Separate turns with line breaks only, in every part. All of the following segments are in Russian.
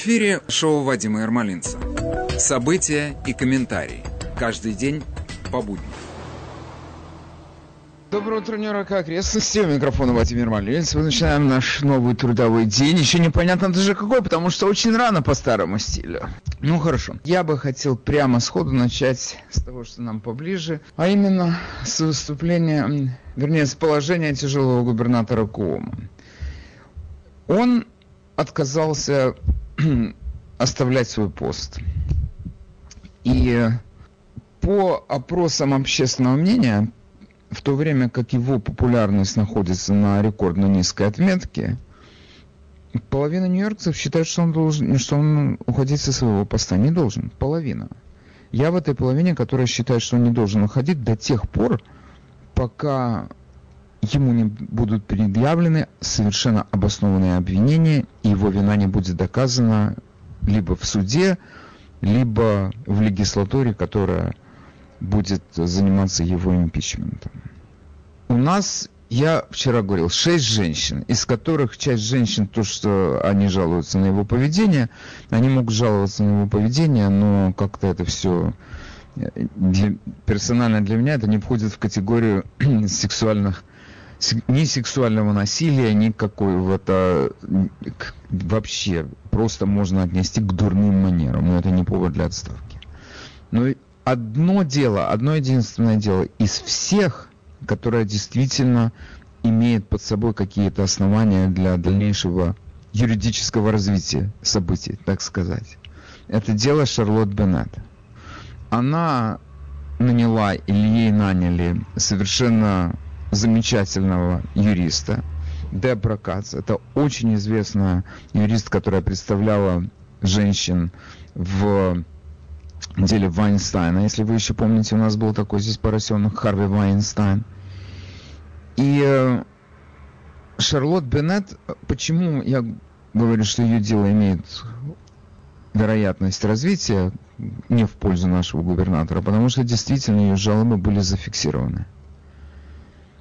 Эфире шоу Вадима Ермолинца. События и комментарии. Каждый день по будням.
Доброе утро, Нью-Йорк, окрестности. У микрофона Владимир Малинец. Мы начинаем наш новый трудовой день. Еще непонятно даже какой, потому что очень рано по старому стилю. Ну хорошо. Я бы хотел прямо сходу начать с того, что нам поближе, а именно с выступления, вернее, с положения тяжелого губернатора Куома. Он отказался оставлять свой пост. И по опросам общественного мнения, в то время как его популярность находится на рекордно низкой отметке, половина нью-йоркцев считает, что он должен, что он уходить со своего поста не должен. Половина. Я в этой половине, которая считает, что он не должен уходить до тех пор, пока ему не будут предъявлены совершенно обоснованные обвинения, и его вина не будет доказана либо в суде, либо в легислатуре, которая будет заниматься его импичментом. У нас, я вчера говорил, шесть женщин, из которых часть женщин, то, что они жалуются на его поведение, они могут жаловаться на его поведение, но как-то это все для, персонально для меня это не входит в категорию сексуальных ни сексуального насилия, ни какого-то вообще просто можно отнести к дурным манерам, но это не повод для отставки. Но одно дело, одно единственное дело из всех, которое действительно имеет под собой какие-то основания для дальнейшего юридического развития событий, так сказать. Это дело Шарлотт Беннет. Она наняла или ей наняли совершенно замечательного юриста, Дебра Кац. Это очень известная юрист, которая представляла женщин в деле Вайнстайна. Если вы еще помните, у нас был такой здесь поросенок Харви Вайнстайн. И э, Шарлотт Беннет, почему я говорю, что ее дело имеет вероятность развития не в пользу нашего губернатора, потому что действительно ее жалобы были зафиксированы.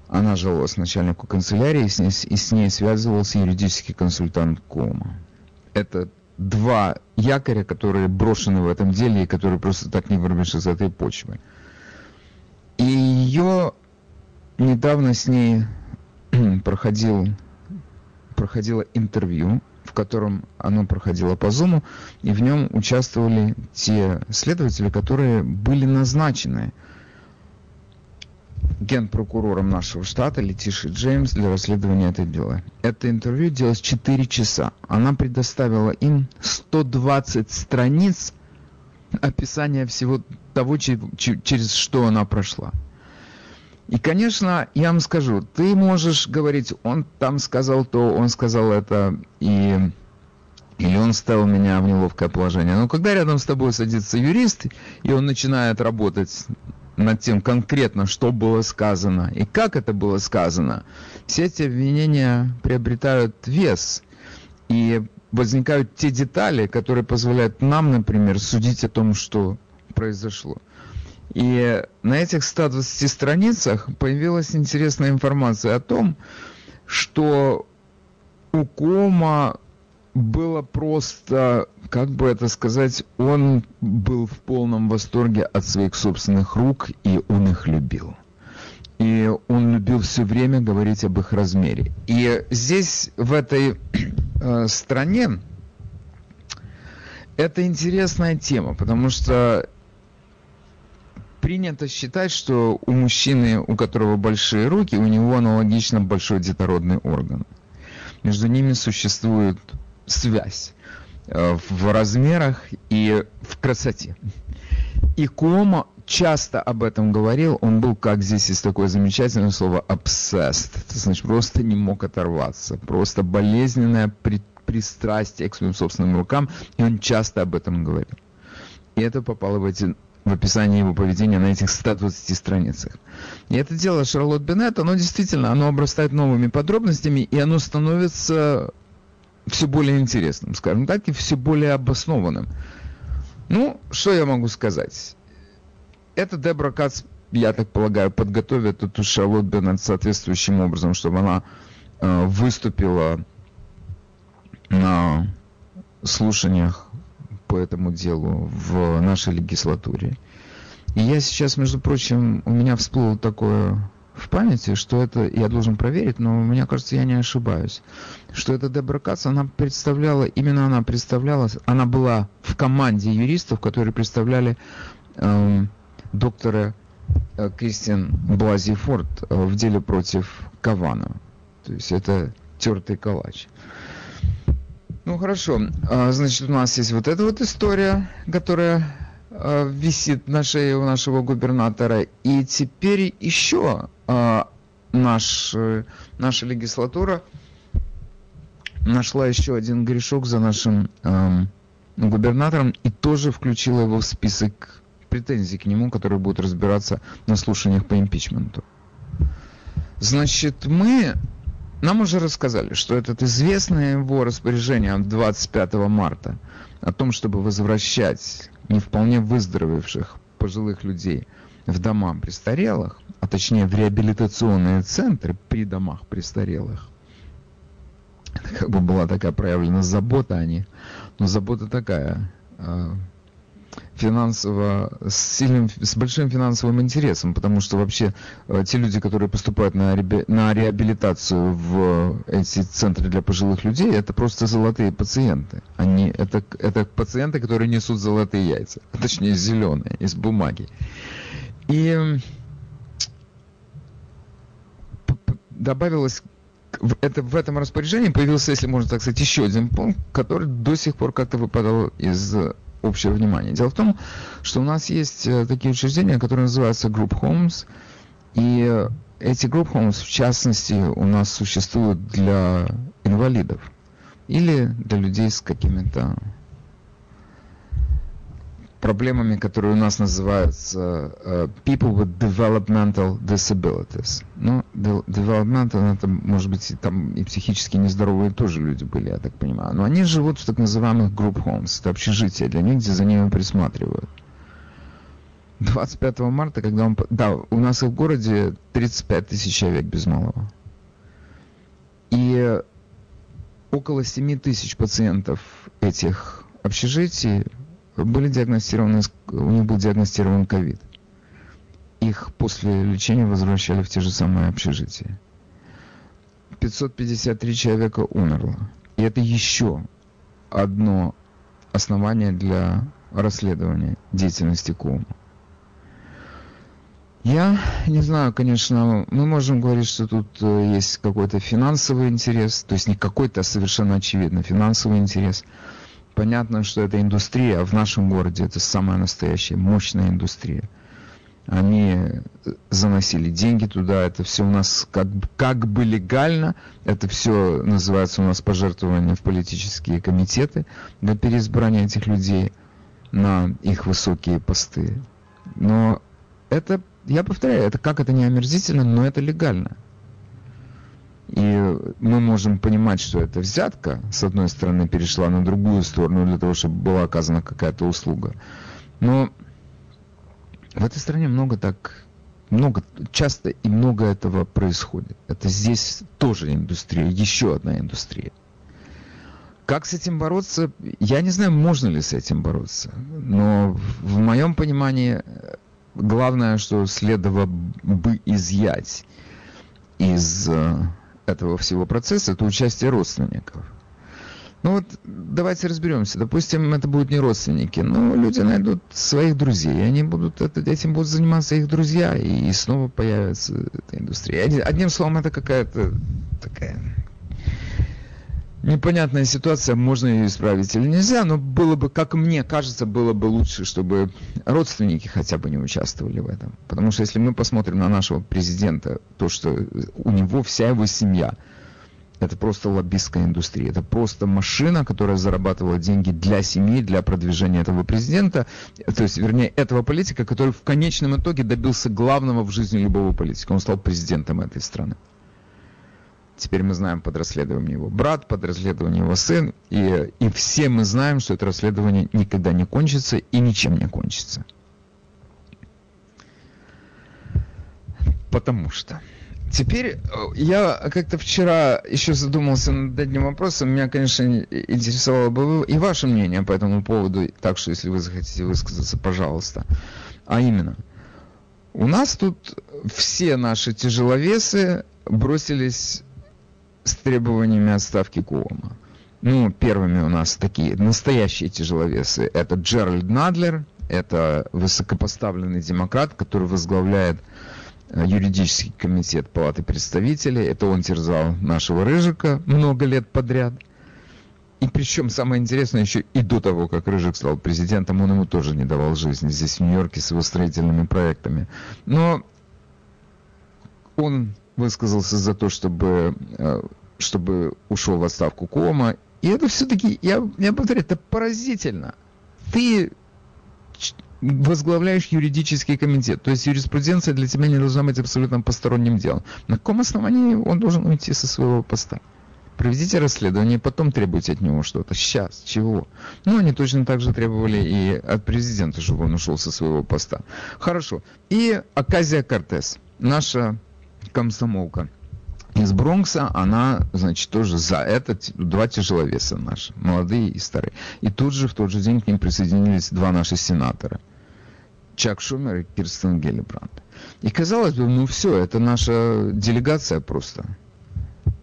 Она жаловалась начальнику канцелярии, и с ней, и с ней связывался юридический консультант Кома. Это два якоря, которые брошены в этом деле и которые просто так не вырвешь из этой почвы. И ее недавно с ней проходил, проходило интервью, в котором оно проходило по Зуму, и в нем участвовали те следователи, которые были назначены генпрокурором нашего штата Летиши Джеймс для расследования этого дела. Это интервью длилось 4 часа. Она предоставила им 120 страниц описания всего того, через что она прошла. И, конечно, я вам скажу, ты можешь говорить, он там сказал то, он сказал это, и или он ставил меня в неловкое положение. Но когда рядом с тобой садится юрист, и он начинает работать над тем конкретно, что было сказано и как это было сказано, все эти обвинения приобретают вес. И возникают те детали, которые позволяют нам, например, судить о том, что произошло. И на этих 120 страницах появилась интересная информация о том, что у Кома было просто, как бы это сказать, он был в полном восторге от своих собственных рук, и он их любил. И он любил все время говорить об их размере. И здесь, в этой э, стране, это интересная тема, потому что принято считать, что у мужчины, у которого большие руки, у него аналогично большой детородный орган. Между ними существует связь в размерах и в красоте. И Куомо часто об этом говорил, он был, как здесь есть такое замечательное слово, obsessed, это значит, просто не мог оторваться, просто болезненное при, пристрастие к своим собственным рукам, и он часто об этом говорил. И это попало в, эти, в описание его поведения на этих 120 страницах. И это дело Шарлотт Беннет, оно действительно, оно обрастает новыми подробностями, и оно становится все более интересным, скажем так, и все более обоснованным. Ну, что я могу сказать? Это Дебра Кац, я так полагаю, подготовит эту Шарлотт Беннет соответствующим образом, чтобы она э, выступила на слушаниях по этому делу в нашей легислатуре. И я сейчас, между прочим, у меня всплыло такое в памяти, что это, я должен проверить, но мне кажется, я не ошибаюсь, что эта Дебра Кац, она представляла, именно она представляла, она была в команде юристов, которые представляли эм, доктора э, Кристиан Блази Форд э, в деле против Кавана. То есть это тертый калач. Ну хорошо, а, значит у нас есть вот эта вот история, которая висит на шее у нашего губернатора. И теперь еще а, наш, наша легислатура нашла еще один грешок за нашим губернатором и тоже включила его в список претензий к нему, которые будут разбираться на слушаниях по импичменту. Значит, мы нам уже рассказали, что это известное его распоряжение от 25 марта о том, чтобы возвращать не вполне выздоровевших пожилых людей в дома престарелых, а точнее в реабилитационные центры при домах престарелых. Это как бы была такая проявлена забота о них. Но забота такая, а, финансово, с, сильным, с большим финансовым интересом, потому что вообще э, те люди, которые поступают на, реби, на реабилитацию в эти центры для пожилых людей, это просто золотые пациенты. Они, это, это пациенты, которые несут золотые яйца, точнее зеленые, из бумаги. И добавилось в, это, в этом распоряжении появился, если можно так сказать, еще один пункт, который до сих пор как-то выпадал из общее внимание. Дело в том, что у нас есть э, такие учреждения, которые называются Group Homes, и эти Group Homes, в частности, у нас существуют для инвалидов или для людей с какими-то проблемами, которые у нас называются uh, people with developmental disabilities. Ну, developmental, это, может быть, и там и психически нездоровые тоже люди были, я так понимаю. Но они живут в так называемых group homes. Это общежития для них, где за ними присматривают. 25 марта, когда он... Да, у нас в городе 35 тысяч человек без малого. И около 7 тысяч пациентов этих общежитий были диагностированы, у них был диагностирован ковид. Их после лечения возвращали в те же самые общежития. 553 человека умерло. И это еще одно основание для расследования деятельности КУМа. Я не знаю, конечно, мы можем говорить, что тут э, есть какой-то финансовый интерес, то есть не какой-то, а совершенно очевидно финансовый интерес – понятно, что это индустрия, а в нашем городе это самая настоящая мощная индустрия. Они заносили деньги туда, это все у нас как, как бы легально, это все называется у нас пожертвование в политические комитеты для переизбрания этих людей на их высокие посты. Но это, я повторяю, это как это не омерзительно, но это легально. И мы можем понимать, что это взятка, с одной стороны, перешла на другую сторону для того, чтобы была оказана какая-то услуга. Но в этой стране много так, много, часто и много этого происходит. Это здесь тоже индустрия, еще одна индустрия. Как с этим бороться? Я не знаю, можно ли с этим бороться. Но в моем понимании главное, что следовало бы изъять из э, этого всего процесса, это участие родственников. Ну вот давайте разберемся. Допустим, это будут не родственники, но люди найдут своих друзей, и они будут этим будут заниматься их друзья, и снова появится эта индустрия. Одним словом, это какая-то такая непонятная ситуация, можно ее исправить или нельзя, но было бы, как мне кажется, было бы лучше, чтобы родственники хотя бы не участвовали в этом. Потому что если мы посмотрим на нашего президента, то, что у него вся его семья, это просто лоббистская индустрия. Это просто машина, которая зарабатывала деньги для семьи, для продвижения этого президента. То есть, вернее, этого политика, который в конечном итоге добился главного в жизни любого политика. Он стал президентом этой страны. Теперь мы знаем под расследованием его брат, под расследованием его сын. И, и все мы знаем, что это расследование никогда не кончится и ничем не кончится. Потому что Теперь э, я как-то вчера еще задумался над одним вопросом. Меня, конечно, интересовало бы и ваше мнение по этому поводу. Так что, если вы захотите высказаться, пожалуйста. А именно, у нас тут все наши тяжеловесы бросились с требованиями отставки Куома. Ну, первыми у нас такие настоящие тяжеловесы. Это Джеральд Надлер, это высокопоставленный демократ, который возглавляет Э, юридический комитет Палаты представителей. Это он терзал нашего Рыжика много лет подряд. И причем самое интересное, еще и до того, как Рыжик стал президентом, он ему тоже не давал жизни здесь, в Нью-Йорке, с его строительными проектами. Но он высказался за то, чтобы, э, чтобы ушел в отставку Кома. И это все-таки, я, я повторяю, это поразительно. Ты возглавляешь юридический комитет. То есть юриспруденция для тебя не должна быть абсолютно посторонним делом. На каком основании он должен уйти со своего поста? Проведите расследование, потом требуйте от него что-то. Сейчас. Чего? Ну, они точно так же требовали и от президента, чтобы он ушел со своего поста. Хорошо. И Аказия Кортес, наша комсомолка из Бронкса, она, значит, тоже за это два тяжеловеса наши, молодые и старые. И тут же, в тот же день к ним присоединились два наших сенатора. Чак Шумер и Кирстен Геллибранд. И казалось бы, ну все, это наша делегация просто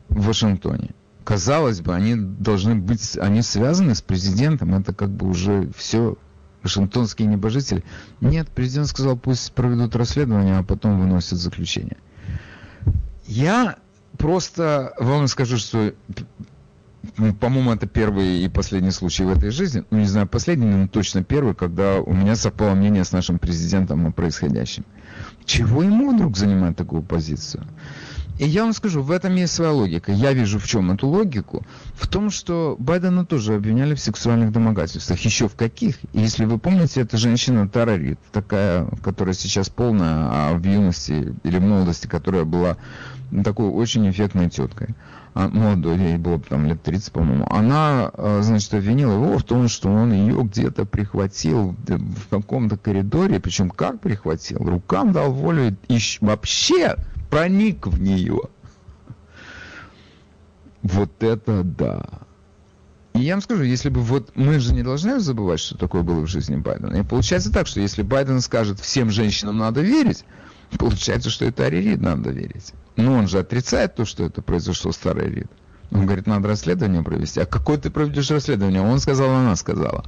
в Вашингтоне. Казалось бы, они должны быть, они связаны с президентом, это как бы уже все вашингтонские небожители. Нет, президент сказал, пусть проведут расследование, а потом выносят заключение. Я просто вам скажу, что ну, по-моему, это первый и последний случай в этой жизни. Ну, не знаю, последний, но точно первый, когда у меня совпало мнение с нашим президентом о происходящем. Чего ему вдруг занимать такую позицию? И я вам скажу, в этом есть своя логика. Я вижу в чем эту логику. В том, что Байдена тоже обвиняли в сексуальных домогательствах. Еще в каких? И если вы помните, это женщина Тара Рид, такая, которая сейчас полная, а в юности или в молодости, которая была такой очень эффектной теткой. А, молодой, ей было там лет 30, по-моему. Она, а, значит, обвинила его в том, что он ее где-то прихватил в каком-то коридоре, причем как прихватил? Рукам дал волю и вообще проник в нее. Вот это да. И я вам скажу, если бы вот мы же не должны забывать, что такое было в жизни Байдена. И получается так, что если Байден скажет, всем женщинам надо верить, получается, что это Ари надо верить. Но он же отрицает то, что это произошло с Тарой Рид. Он говорит, надо расследование провести. А какое ты проведешь расследование? Он сказал, она сказала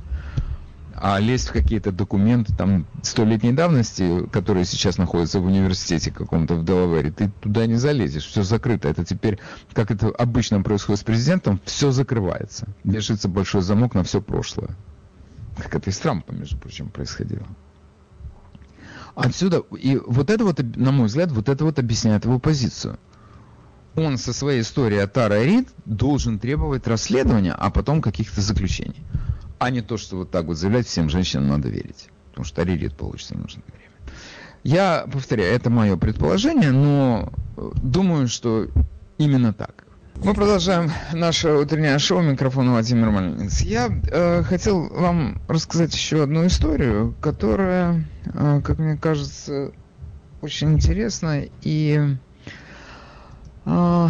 а лезть в какие-то документы там столетней давности, которые сейчас находятся в университете каком-то в Делавере, ты туда не залезешь, все закрыто. Это теперь, как это обычно происходит с президентом, все закрывается. Вешается большой замок на все прошлое. Как это и с Трампом, между прочим, происходило. Отсюда, и вот это вот, на мой взгляд, вот это вот объясняет его позицию. Он со своей историей о Тара Рид должен требовать расследования, а потом каких-то заключений а не то, что вот так вот заявлять всем женщинам надо верить. Потому что рерит получится нужно время. Я повторяю, это мое предположение, но э, думаю, что именно так. Мы продолжаем наше утреннее шоу. Микрофон Владимир Мальниц. Я э, хотел вам рассказать еще одну историю, которая, э, как мне кажется, очень интересна и э,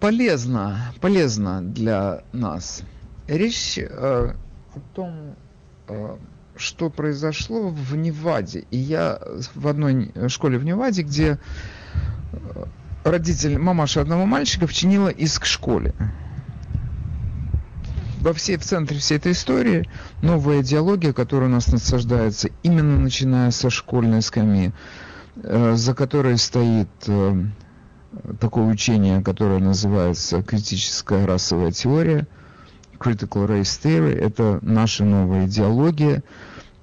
полезна, полезна для нас. Речь э, о том, э, что произошло в Неваде. И я в одной школе в Неваде, где э, родитель, мамаша одного мальчика вчинила иск школе. Во всей, в центре всей этой истории новая идеология, которая у нас насаждается именно начиная со школьной скамьи, э, за которой стоит такое учение, которое называется критическая расовая теория – Critical Race Theory, это наша новая идеология, э,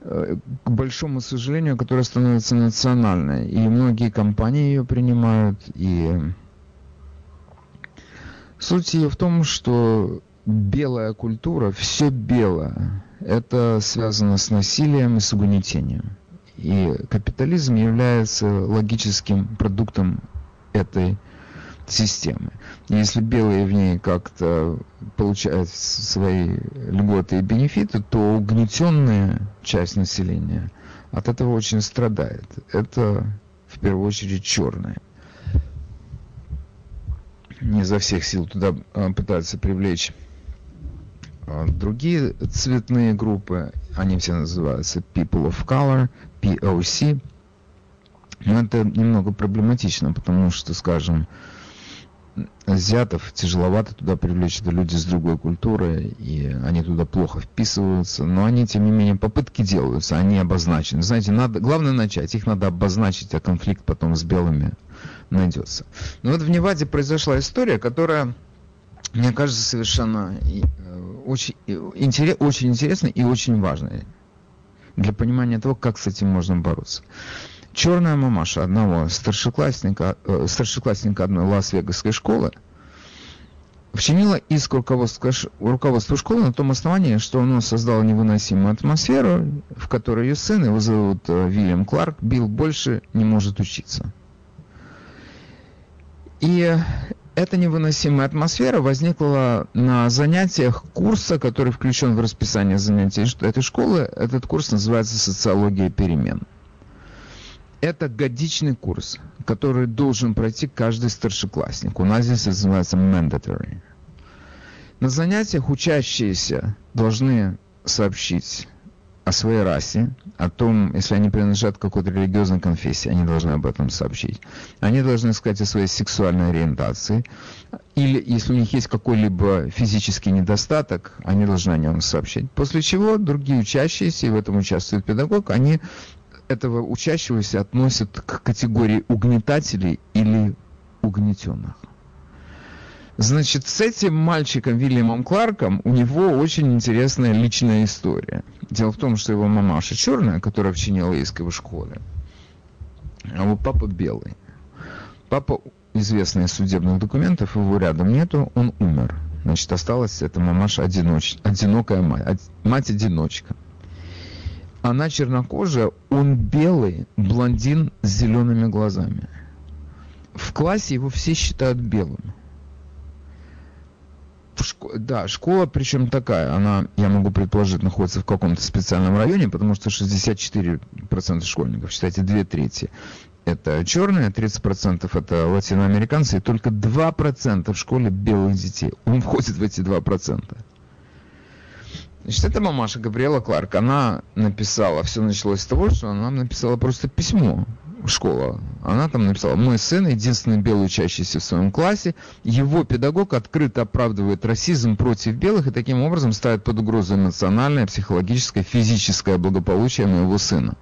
к большому сожалению, которая становится национальной. И многие компании ее принимают. И суть ее в том, что белая культура, все белое, это связано с насилием и с угнетением. И капитализм является логическим продуктом этой системы. Если белые в ней как-то получают свои льготы и бенефиты, то угнетенная часть населения от этого очень страдает. Это в первую очередь черные. не изо всех сил туда а, пытаются привлечь а, другие цветные группы, они все называются People of Color, POC. Но это немного проблематично, потому что, скажем, азиатов тяжеловато туда привлечь, это люди с другой культурой, и они туда плохо вписываются, но они, тем не менее, попытки делаются, они обозначены. Знаете, надо, главное начать, их надо обозначить, а конфликт потом с белыми найдется. Но вот в Неваде произошла история, которая, мне кажется, совершенно э, очень, интерес, очень интересная и очень важная для понимания того, как с этим можно бороться. Черная мамаша одного старшеклассника, э, старшеклассника одной Лас-Вегасской школы вчинила иск руководства, руководства школы на том основании, что оно создало невыносимую атмосферу, в которой ее сын, его зовут э, Вильям Кларк, Билл больше не может учиться. И эта невыносимая атмосфера возникла на занятиях курса, который включен в расписание занятий этой школы. Этот курс называется «Социология перемен». Это годичный курс, который должен пройти каждый старшеклассник. У нас здесь называется mandatory. На занятиях учащиеся должны сообщить о своей расе, о том, если они принадлежат какой-то религиозной конфессии, они должны об этом сообщить. Они должны сказать о своей сексуальной ориентации. Или, если у них есть какой-либо физический недостаток, они должны о нем сообщить. После чего другие учащиеся, и в этом участвует педагог, они этого учащегося относят к категории угнетателей или угнетенных. Значит, с этим мальчиком Вильямом Кларком у него очень интересная личная история. Дело в том, что его мамаша черная, которая вчинила иск в школе, а его папа белый. Папа, известный из судебных документов, его рядом нету, он умер. Значит, осталась эта мамаша одиноч... одинокая мать, мать-одиночка. Она чернокожая, он белый, блондин с зелеными глазами. В классе его все считают белым шко... да, школа причем такая, она, я могу предположить, находится в каком-то специальном районе, потому что 64% школьников, считайте, две трети, это черные, 30% это латиноамериканцы, и только 2% в школе белых детей. Он входит в эти 2%. Значит, это мамаша Габриэла Кларк. Она написала, все началось с того, что она написала просто письмо школа. Она там написала, мой сын единственный белый учащийся в своем классе. Его педагог открыто оправдывает расизм против белых и таким образом ставит под угрозу эмоциональное, психологическое, физическое благополучие моего сына.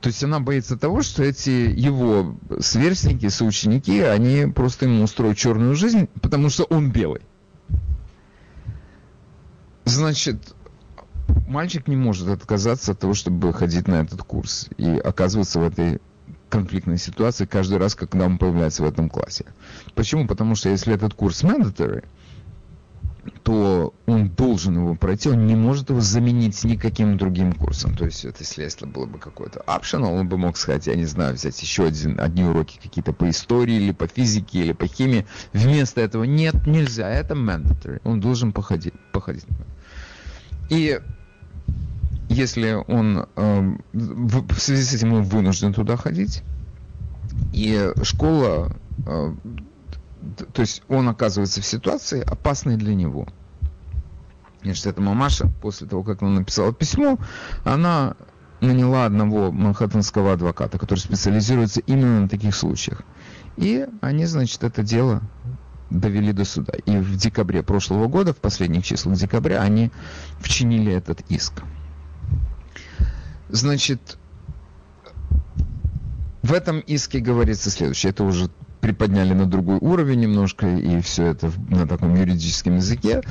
То есть она боится того, что эти его сверстники, соученики, они просто ему устроят черную жизнь, потому что он белый. Значит, мальчик не может отказаться от того, чтобы ходить на этот курс и оказываться в этой конфликтной ситуации каждый раз, когда он появляется в этом классе. Почему? Потому что если этот курс mandatory, то он должен его пройти, он не может его заменить никаким другим курсом. То есть, это, если это было бы какой-то optional, он бы мог сказать, я не знаю, взять еще один, одни уроки какие-то по истории, или по физике, или по химии. Вместо этого нет, нельзя, это mandatory. Он должен походить. походить. И если он э, в, связи с этим он вынужден туда ходить, и школа, э, то есть он оказывается в ситуации опасной для него. Значит, эта мамаша, после того, как она написала письмо, она наняла одного манхэттенского адвоката, который специализируется именно на таких случаях. И они, значит, это дело довели до суда. И в декабре прошлого года, в последних числах декабря, они вчинили этот иск. Значит, в этом иске говорится следующее. Это уже приподняли на другой уровень немножко, и все это на таком юридическом языке.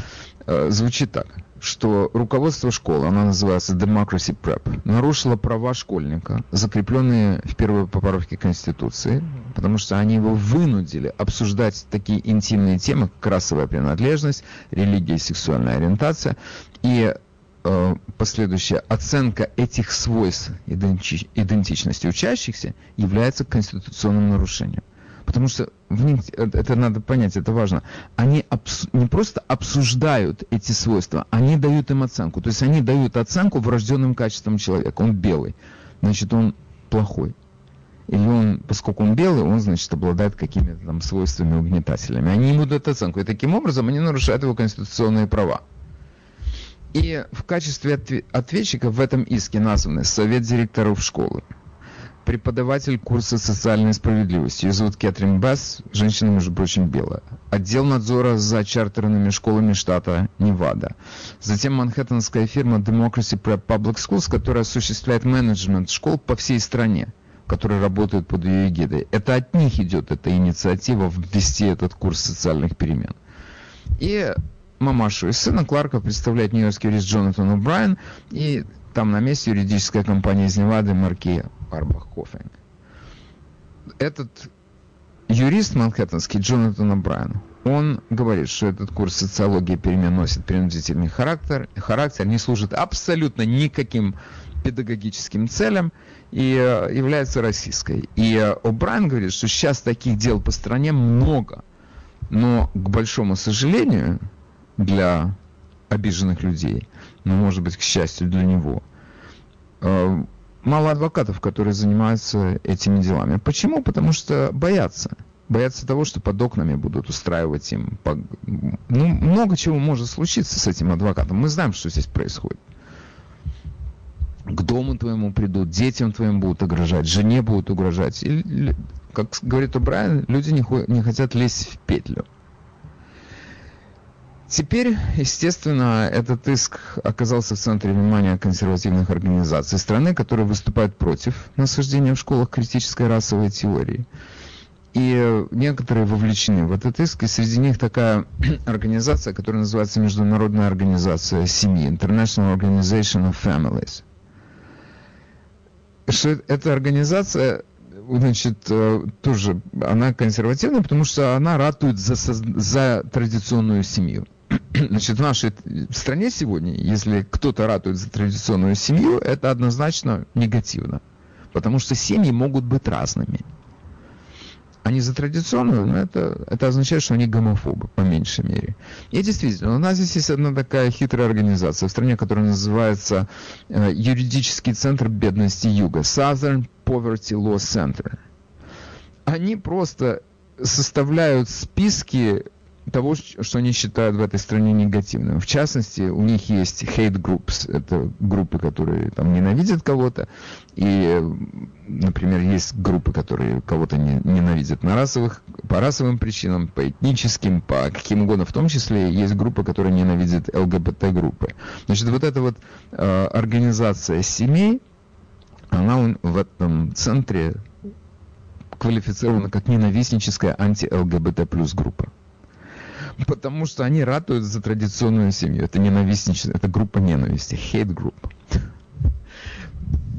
Э, звучит так, что руководство школы, она называется Democracy Prep, нарушило права школьника, закрепленные в первой поправке Конституции, потому что они его вынудили обсуждать такие интимные темы, как расовая принадлежность, религия и сексуальная ориентация, и Э, последующая оценка этих свойств иденти идентичности учащихся является конституционным нарушением. Потому что э, это надо понять, это важно. Они не просто обсуждают эти свойства, они дают им оценку. То есть они дают оценку врожденным качествам человека. Он белый, значит он плохой. или он, поскольку он белый, он, значит, обладает какими-то там свойствами угнетателями. Они ему дают оценку, и таким образом они нарушают его конституционные права. И в качестве ответчика в этом иске названы Совет директоров школы, преподаватель курса социальной справедливости. Ее зовут Кэтрин Бесс, женщина, между прочим, белая. Отдел надзора за чартерными школами штата Невада. Затем манхэттенская фирма Democracy Prep Public Schools, которая осуществляет менеджмент школ по всей стране которые работают под ее эгидой. Это от них идет эта инициатива ввести этот курс социальных перемен. И мамашу и сына Кларка представляет нью-йоркский юрист Джонатан О'Брайен и там на месте юридическая компания из Невады Марки Арбах Кофинг. Этот юрист манхэттенский Джонатан О'Брайен, он говорит, что этот курс социологии перемен носит принудительный характер, характер не служит абсолютно никаким педагогическим целям и э, является российской. И э, О'Брайен говорит, что сейчас таких дел по стране много, но, к большому сожалению, для обиженных людей, но, может быть, к счастью для него, э, мало адвокатов, которые занимаются этими делами. Почему? Потому что боятся. Боятся того, что под окнами будут устраивать им... Ну, много чего может случиться с этим адвокатом. Мы знаем, что здесь происходит к дому твоему придут, детям твоим будут угрожать, жене будут угрожать. И, как говорит Убрайан, люди не, не хотят лезть в петлю. Теперь, естественно, этот иск оказался в центре внимания консервативных организаций страны, которые выступают против насаждения в школах критической расовой теории. И некоторые вовлечены в этот иск, и среди них такая организация, которая называется Международная организация семьи, International Organization of Families что эта организация значит, э, тоже, она консервативная, потому что она ратует за, за традиционную семью. Значит, в нашей стране сегодня, если кто-то ратует за традиционную семью, это однозначно негативно. Потому что семьи могут быть разными они за традиционную, но это, это означает, что они гомофобы, по меньшей мере. И действительно, у нас здесь есть одна такая хитрая организация в стране, которая называется э, Юридический центр бедности Юга, Southern Poverty Law Center. Они просто составляют списки того, что они считают в этой стране негативным. В частности, у них есть hate groups, это группы, которые там ненавидят кого-то, и, например, есть группы, которые кого-то не, ненавидят на расовых, по расовым причинам, по этническим, по каким угодно, в том числе есть группа, которая ненавидит ЛГБТ-группы. Значит, вот эта вот э, организация семей, она в этом центре квалифицирована как ненавистническая анти-ЛГБТ плюс группа потому что они ратуют за традиционную семью. Это ненавистничество, это группа ненависти, hate group.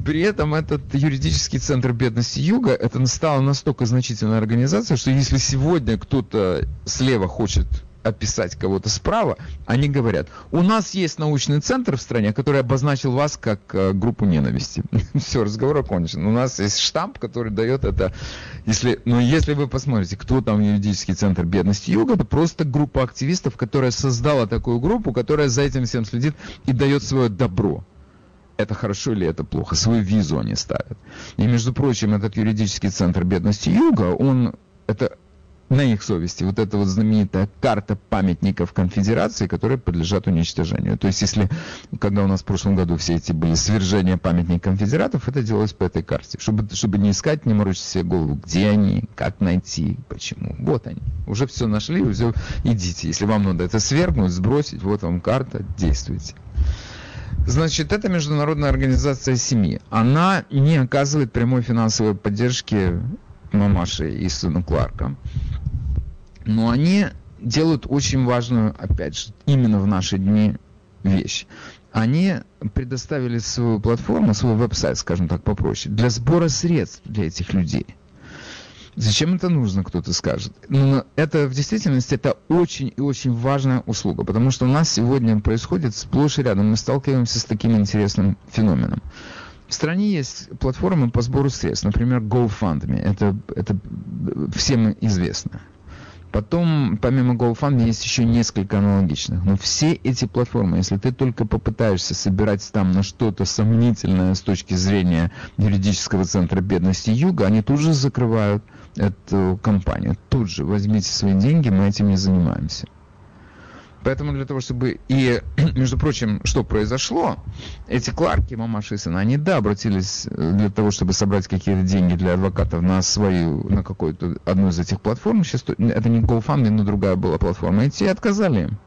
При этом этот юридический центр бедности Юга, это стала настолько значительная организация, что если сегодня кто-то слева хочет описать кого-то справа, они говорят, у нас есть научный центр в стране, который обозначил вас как э, группу ненависти. Все, разговор окончен. У нас есть штамп, который дает это. Если, но если вы посмотрите, кто там юридический центр бедности Юга, это просто группа активистов, которая создала такую группу, которая за этим всем следит и дает свое добро это хорошо или это плохо. Свою визу они ставят. И, между прочим, этот юридический центр бедности Юга, он это на их совести вот эта вот знаменитая карта памятников конфедерации, которые подлежат уничтожению. То есть, если, когда у нас в прошлом году все эти были свержения памятников конфедератов, это делалось по этой карте. Чтобы, чтобы не искать, не морочить себе голову, где они, как найти, почему. Вот они. Уже все нашли, все, идите. Если вам надо это свергнуть, сбросить, вот вам карта, действуйте. Значит, это международная организация семьи. Она не оказывает прямой финансовой поддержки мамаши и сыну Кларка но они делают очень важную, опять же, именно в наши дни вещь. Они предоставили свою платформу, свой веб-сайт, скажем так, попроще, для сбора средств для этих людей. Зачем это нужно, кто-то скажет. Но это в действительности это очень и очень важная услуга, потому что у нас сегодня происходит сплошь и рядом. Мы сталкиваемся с таким интересным феноменом. В стране есть платформы по сбору средств, например, GoFundMe. Это, это всем известно Потом, помимо GoFundMe, есть еще несколько аналогичных. Но все эти платформы, если ты только попытаешься собирать там на что-то сомнительное с точки зрения юридического центра бедности Юга, они тут же закрывают эту компанию. Тут же возьмите свои деньги, мы этим не занимаемся. Поэтому для того, чтобы... И, между прочим, что произошло? Эти Кларки, мамаша и сын, они, да, обратились э, для того, чтобы собрать какие-то деньги для адвокатов на свою, на какую-то одну из этих платформ. Сейчас это не GoFundMe, но другая была платформа. И те отказали им.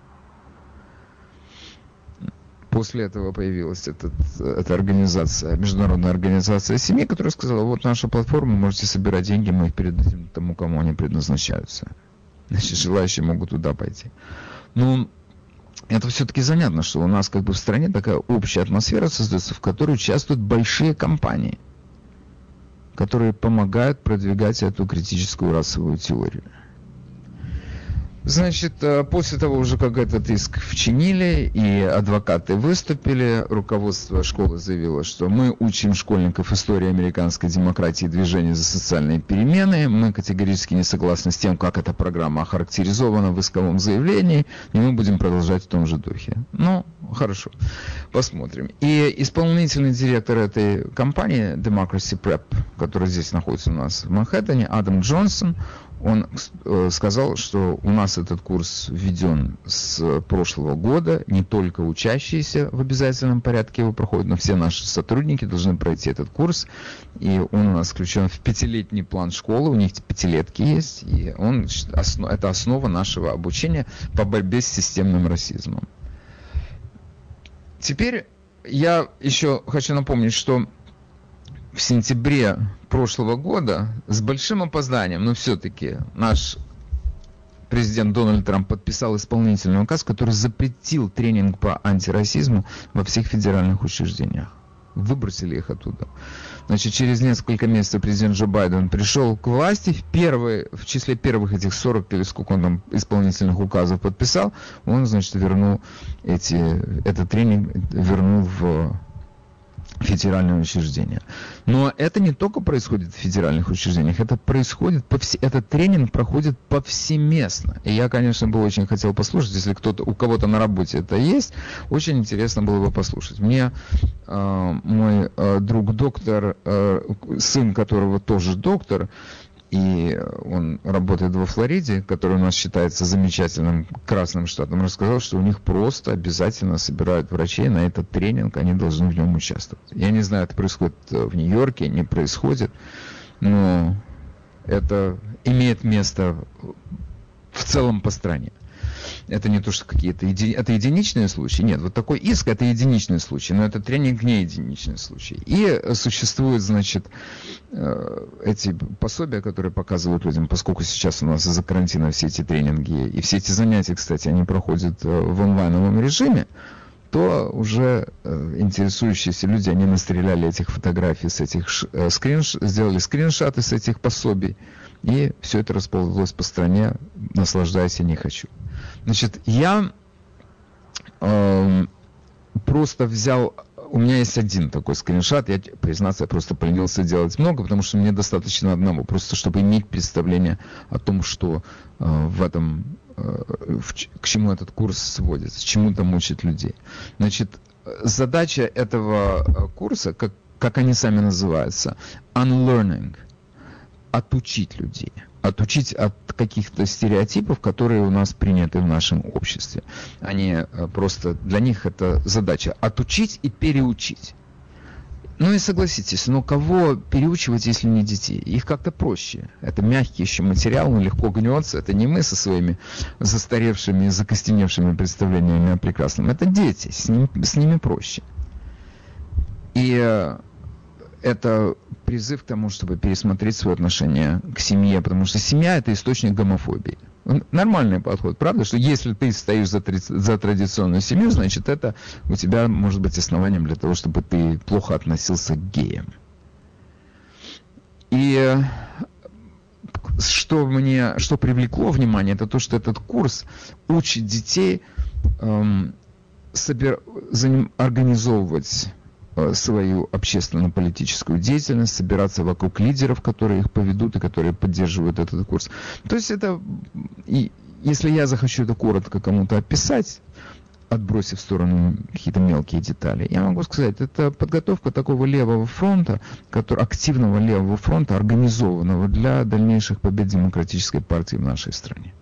После этого появилась этот, эта организация, международная организация семьи, которая сказала, вот наша платформа, можете собирать деньги, мы их передадим тому, кому они предназначаются. Значит, желающие могут туда пойти. Ну, это все-таки занятно, что у нас как бы в стране такая общая атмосфера создается, в которой участвуют большие компании, которые помогают продвигать эту критическую расовую теорию. Значит, э, после того уже, как этот иск вчинили и адвокаты выступили, руководство школы заявило, что мы учим школьников истории американской демократии и движения за социальные перемены. Мы категорически не согласны с тем, как эта программа охарактеризована в исковом заявлении, и мы будем продолжать в том же духе. Ну, хорошо, посмотрим. И исполнительный директор этой компании Democracy Prep, который здесь находится у нас в Манхэттене, Адам Джонсон, он э, сказал, что у нас этот курс введен с прошлого года, не только учащиеся в обязательном порядке его проходят, но все наши сотрудники должны пройти этот курс, и он у нас включен в пятилетний план школы, у них пятилетки есть, и он, это основа нашего обучения по борьбе с системным расизмом. Теперь я еще хочу напомнить, что в сентябре прошлого года с большим опозданием, но все-таки наш президент Дональд Трамп подписал исполнительный указ, который запретил тренинг по антирасизму во всех федеральных учреждениях. Выбросили их оттуда. Значит, через несколько месяцев президент Джо Байден пришел к власти. В, первый, в числе первых этих 40 или сколько он там исполнительных указов подписал, он, значит, вернул эти, этот тренинг, вернул в федеральные учреждения. Но это не только происходит в федеральных учреждениях, это происходит, повсе... этот тренинг проходит повсеместно. И я, конечно, бы очень хотел послушать, если кто-то, у кого-то на работе это есть, очень интересно было бы послушать. Мне э, мой э, друг доктор, э, сын которого тоже доктор, и он работает во Флориде, который у нас считается замечательным красным штатом, рассказал, что у них просто обязательно собирают врачей на этот тренинг, они должны в нем участвовать. Я не знаю, это происходит в Нью-Йорке, не происходит, но это имеет место в целом по стране. Это не то, что какие-то еди... это единичные случаи. Нет, вот такой иск это единичный случай, но это тренинг не единичный случай. И существуют, значит, э, эти пособия, которые показывают людям, поскольку сейчас у нас из-за карантина все эти тренинги и все эти занятия, кстати, они проходят э, в онлайновом режиме, то уже э, интересующиеся люди, они настреляли этих фотографий с этих э, скринш, сделали скриншоты с этих пособий, и все это расползлось по стране, наслаждаясь я не хочу. Значит, я э, просто взял у меня есть один такой скриншот, я, признаться, я просто поленился делать много, потому что мне достаточно одного, просто чтобы иметь представление о том, что э, в этом, э, в, к чему этот курс сводится, чему там учат людей. Значит, задача этого э, курса, как, как они сами называются, unlearning, отучить людей – отучить от каких-то стереотипов, которые у нас приняты в нашем обществе. Они э, просто, для них это задача отучить и переучить. Ну и согласитесь, но кого переучивать, если не детей? Их как-то проще. Это мягкий еще материал, он легко гнется. Это не мы со своими застаревшими, закостеневшими представлениями о прекрасном. Это дети, с, ним, с ними проще. И э, это призыв к тому, чтобы пересмотреть свое отношение к семье, потому что семья это источник гомофобии. Нормальный подход, правда, что если ты стоишь за, за традиционную семью, значит это у тебя может быть основанием для того, чтобы ты плохо относился к геям. И что мне, что привлекло внимание, это то, что этот курс учит детей эм, собер, заним, организовывать э, свою общественно-политическую деятельность, собираться вокруг лидеров, которые их поведут и которые поддерживают этот курс. То есть это, и если я захочу это коротко кому-то описать, отбросив в сторону какие-то мелкие детали, я могу сказать, это подготовка такого левого фронта, который, активного левого фронта, организованного для дальнейших побед демократической партии в нашей стране.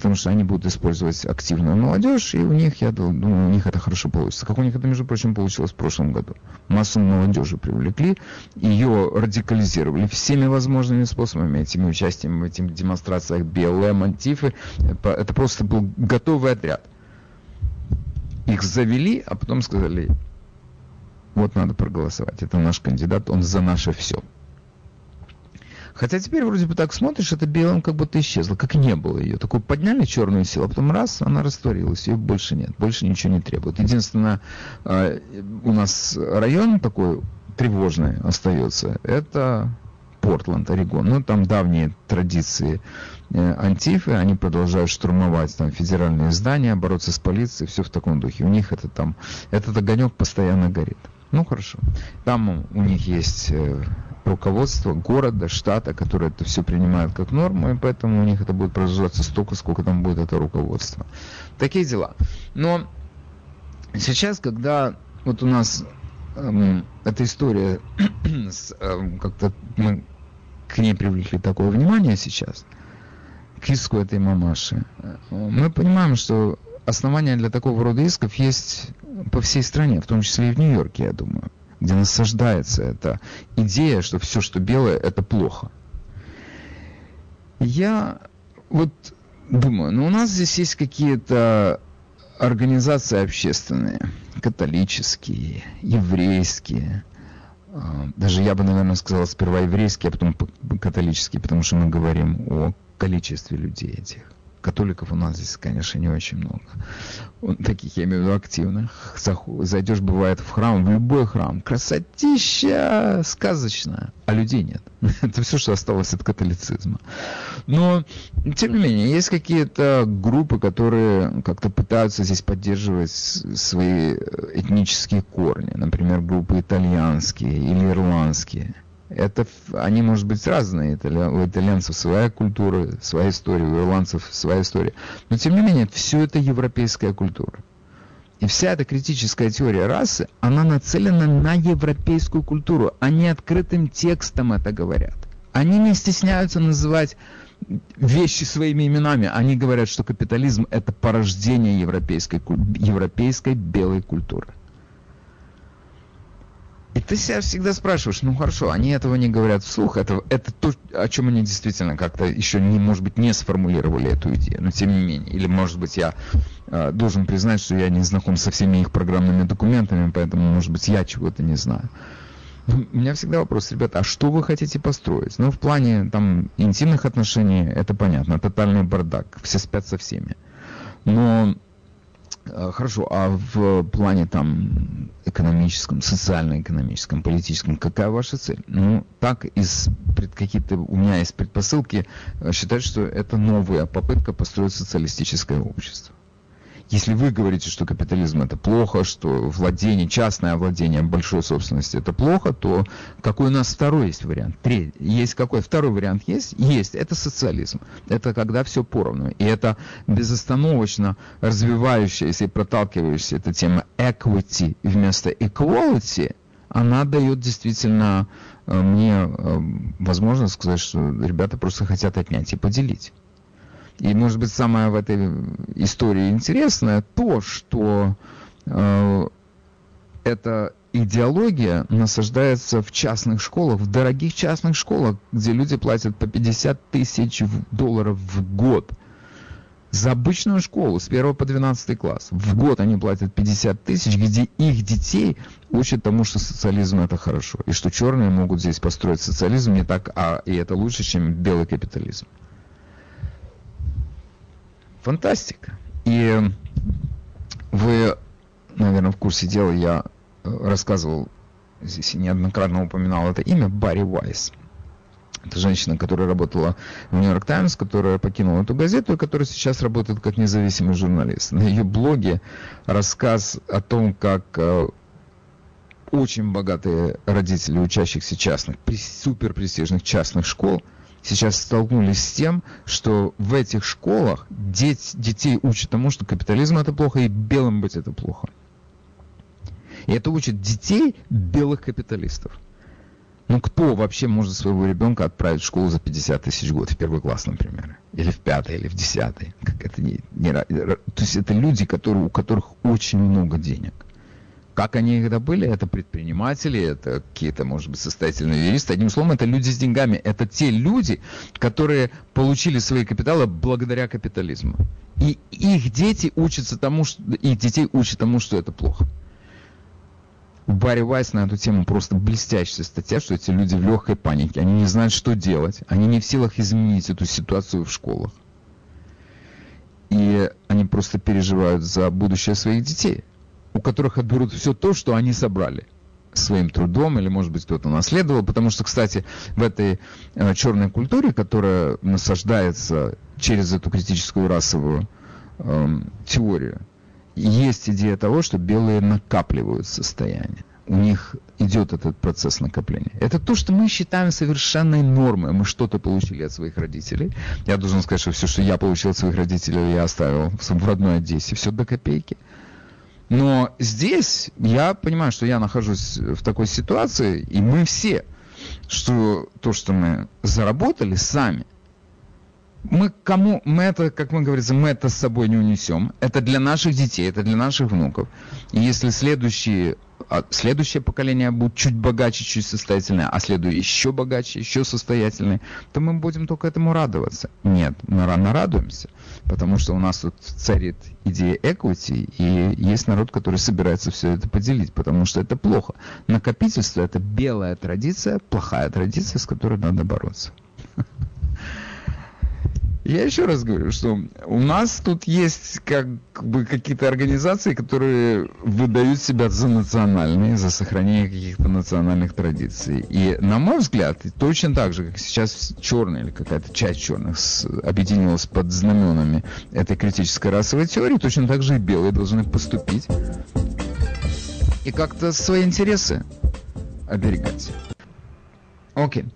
Потому что они будут использовать активную молодежь, и у них, я думаю, у них это хорошо получится. Как у них это, между прочим, получилось в прошлом году. Массу молодежи привлекли, ее радикализировали всеми возможными способами, этими участием в этих демонстрациях БЛМ, Антифы. Это просто был готовый отряд их завели, а потом сказали, вот надо проголосовать, это наш кандидат, он за наше все. Хотя теперь вроде бы так смотришь, это белым как будто исчезло, как не было ее. Такую подняли черную силу, а потом раз, она растворилась, ее больше нет, больше ничего не требует. Единственное, а, у нас район такой тревожный остается, это Портленд, Орегон. Ну, там давние традиции Э, антифы, они продолжают штурмовать там федеральные здания, бороться с полицией, все в таком духе. У них это там, этот огонек постоянно горит. Ну хорошо. Там у них есть э, руководство города, штата, которое это все принимает как норму, и поэтому у них это будет продолжаться столько, сколько там будет это руководство. Такие дела. Но сейчас, когда вот у нас эм, эта история, эм, как-то мы к ней привлекли такое внимание сейчас – к иску этой мамаши. Мы понимаем, что основания для такого рода исков есть по всей стране, в том числе и в Нью-Йорке, я думаю, где насаждается эта идея, что все, что белое, это плохо. Я вот думаю, ну у нас здесь есть какие-то организации общественные, католические, еврейские, а, даже я бы, наверное, сказал сперва еврейские, а потом католические, потому что мы говорим о количестве людей этих. Католиков у нас здесь, конечно, не очень много. Таких, я имею в виду, активных. Зайдешь, бывает, в храм, в любой храм. Красотища сказочная. А людей нет. Это все, что осталось от католицизма. Но, тем не менее, есть какие-то группы, которые как-то пытаются здесь поддерживать свои этнические корни. Например, группы итальянские или ирландские это они, может быть, разные. У итальянцев своя культура, своя история, у ирландцев своя история. Но, тем не менее, все это европейская культура. И вся эта критическая теория расы, она нацелена на европейскую культуру. Они открытым текстом это говорят. Они не стесняются называть вещи своими именами. Они говорят, что капитализм – это порождение европейской, европейской белой культуры. И ты себя всегда спрашиваешь, ну хорошо, они этого не говорят вслух, это, это то, о чем они действительно как-то еще, не, может быть, не сформулировали эту идею, но тем не менее. Или, может быть, я э, должен признать, что я не знаком со всеми их программными документами, поэтому, может быть, я чего-то не знаю. У меня всегда вопрос, ребята, а что вы хотите построить? Ну, в плане там интимных отношений, это понятно, тотальный бардак, все спят со всеми. Но хорошо, а в плане там экономическом, социально-экономическом, политическом, какая ваша цель? Ну, так из какие-то у меня есть предпосылки э, считать, что это новая попытка построить социалистическое общество. Если вы говорите, что капитализм это плохо, что владение, частное владение большой собственности это плохо, то какой у нас второй есть вариант? Третий. Есть какой? Второй вариант есть? Есть. Это социализм. Это когда все поровну. И это безостановочно развивающаяся и проталкивающаяся эта тема equity вместо equality, она дает действительно э, мне э, возможность сказать, что ребята просто хотят отнять и поделить. И, может быть, самое в этой истории интересное то, что э, эта идеология насаждается в частных школах, в дорогих частных школах, где люди платят по 50 тысяч долларов в год. За обычную школу с 1 по 12 класс. В год они платят 50 тысяч, где их детей учат тому, что социализм это хорошо. И что черные могут здесь построить социализм не так, а и это лучше, чем белый капитализм. Фантастика. И вы, наверное, в курсе дела я э, рассказывал, здесь неоднократно упоминал это имя, Барри Уайс. Это женщина, которая работала в Нью-Йорк Таймс, которая покинула эту газету и которая сейчас работает как независимый журналист. На ее блоге рассказ о том, как э, очень богатые родители учащихся частных, супер престижных частных школ сейчас столкнулись с тем, что в этих школах деть, детей учат тому, что капитализм это плохо и белым быть это плохо. И это учит детей белых капиталистов. Ну кто вообще может своего ребенка отправить в школу за 50 тысяч год, в первый класс, например, или в пятый, или в десятый? Как это не, не, то есть это люди, которые, у которых очень много денег. Как они когда были? Это предприниматели, это какие-то, может быть, состоятельные юристы. Одним словом, это люди с деньгами. Это те люди, которые получили свои капиталы благодаря капитализму. И их дети учатся тому, что их детей учат тому, что это плохо. Барри Вайс на эту тему просто блестящая статья, что эти люди в легкой панике. Они не знают, что делать. Они не в силах изменить эту ситуацию в школах. И они просто переживают за будущее своих детей, у которых отберут все то, что они собрали своим трудом, или, может быть, кто-то наследовал, потому что, кстати, в этой э, черной культуре, которая насаждается через эту критическую расовую э, теорию, есть идея того, что белые накапливают состояние. У них идет этот процесс накопления. Это то, что мы считаем совершенной нормой. Мы что-то получили от своих родителей. Я должен сказать, что все, что я получил от своих родителей, я оставил в родной Одессе. Все до копейки. Но здесь я понимаю, что я нахожусь в такой ситуации, и мы все, что то, что мы заработали сами – мы кому, мы это, как мы говорится, мы это с собой не унесем. Это для наших детей, это для наших внуков. И если следующие, а, следующее поколение будет чуть богаче, чуть состоятельнее, а следующее еще богаче, еще состоятельнее, то мы будем только этому радоваться. Нет, мы рано радуемся, потому что у нас тут царит идея equity, и есть народ, который собирается все это поделить, потому что это плохо. Накопительство – это белая традиция, плохая традиция, с которой надо бороться. Я еще раз говорю, что у нас тут есть как бы какие-то организации, которые выдают себя за национальные, за сохранение каких-то национальных традиций. И, на мой взгляд, точно так же, как сейчас черная или какая-то часть черных объединилась под знаменами этой критической расовой теории, точно так же и белые должны поступить и как-то свои интересы оберегать. Окей. Okay.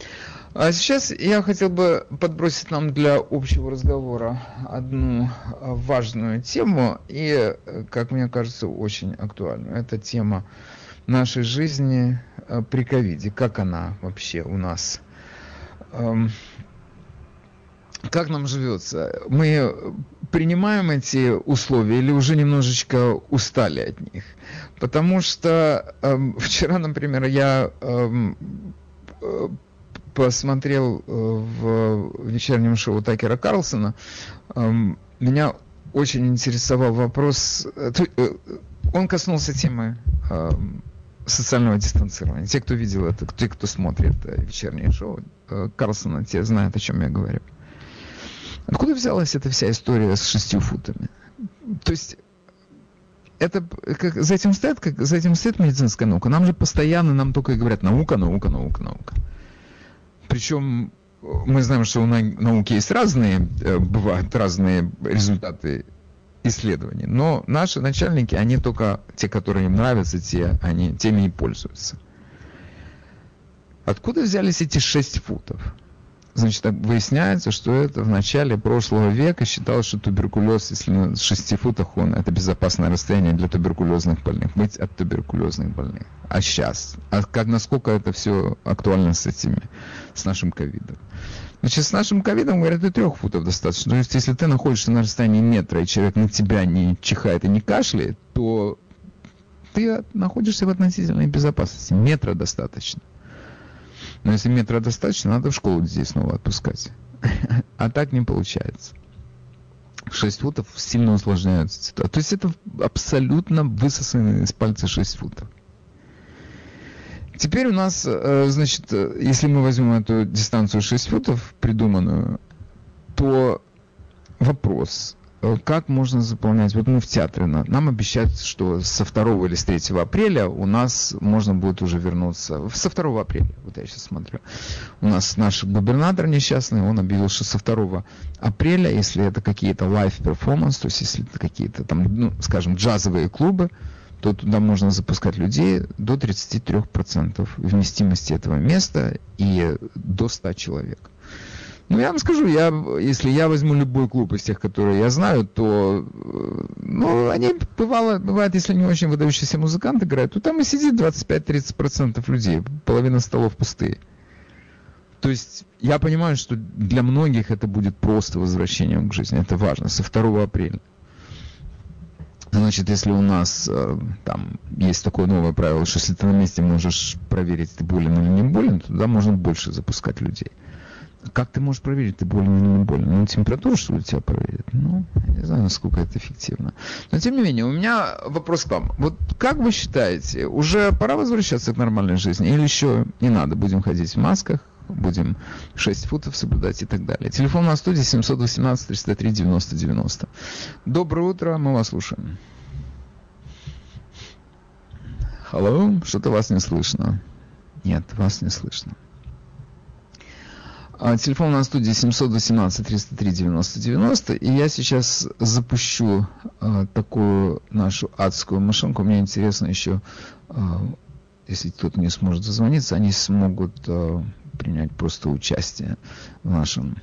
А сейчас я хотел бы подбросить нам для общего разговора одну а, важную тему и, как мне кажется, очень актуальную. Это тема нашей жизни а, при ковиде. Как она вообще у нас? Как нам живется? Мы принимаем эти условия или уже немножечко устали от них? Потому что вчера, например, я посмотрел э, в вечернем шоу Такера Карлсона, эм, меня очень интересовал вопрос, э, э, он коснулся темы эм, социального дистанцирования. Те, кто видел это, те, кто смотрит вечернее шоу Карлсона, те знают, о чем я говорю. Откуда взялась эта вся история с шестью футами? То есть это как, за этим стоит, как за этим стоит медицинская наука. Нам же постоянно нам только и говорят наука, наука, наука, наука. Причем мы знаем, что у науки есть разные, э, бывают разные результаты исследований, но наши начальники, они только те, которые им нравятся, те, они теми и пользуются. Откуда взялись эти шесть футов? Значит, выясняется, что это в начале прошлого века считалось, что туберкулез, если на 6 футах он, это безопасное расстояние для туберкулезных больных, быть от туберкулезных больных. А сейчас? А как, насколько это все актуально с этими, с нашим ковидом? Значит, с нашим ковидом, говорят, и трех футов достаточно. То есть, если ты находишься на расстоянии метра, и человек на тебя не чихает и не кашляет, то ты находишься в относительной безопасности. Метра достаточно. Но если метра достаточно, надо в школу детей снова отпускать. А так не получается. 6 футов сильно усложняют ситуацию. То есть это абсолютно высосанные из пальца 6 футов. Теперь у нас, э, значит, э, если мы возьмем эту дистанцию 6 футов, придуманную, то вопрос, как можно заполнять? Вот мы в театре, нам обещают, что со 2 или с 3 апреля у нас можно будет уже вернуться. Со 2 апреля, вот я сейчас смотрю. У нас наш губернатор несчастный, он объявил, что со 2 апреля, если это какие-то live performance, то есть если это какие-то там, ну, скажем, джазовые клубы, то туда можно запускать людей до 33% вместимости этого места и до 100 человек. Ну, я вам скажу, я, если я возьму любой клуб из тех, которые я знаю, то, э, ну, они, бывало, бывает, если не очень выдающийся музыкант играет, то там и сидит 25-30% людей, половина столов пустые. То есть я понимаю, что для многих это будет просто возвращением к жизни. Это важно. Со 2 апреля. Значит, если у нас э, там есть такое новое правило, что если ты на месте можешь проверить, ты болен или не болен, то туда можно больше запускать людей. Как ты можешь проверить, ты болен или не болен? Ну, температуру, что ли, тебя проверят? Ну, не знаю, насколько это эффективно. Но, тем не менее, у меня вопрос к вам. Вот как вы считаете, уже пора возвращаться к нормальной жизни? Или еще не надо? Будем ходить в масках, будем 6 футов соблюдать и так далее. Телефон на студии 718 303 90 90. Доброе утро, мы вас слушаем. Алло, что-то вас не слышно. Нет, вас не слышно. А, телефон на студии 718 303 90 90. И я сейчас запущу а, такую нашу адскую машинку. Мне интересно еще, а, если кто-то не сможет зазвониться, они смогут а, принять просто участие в нашем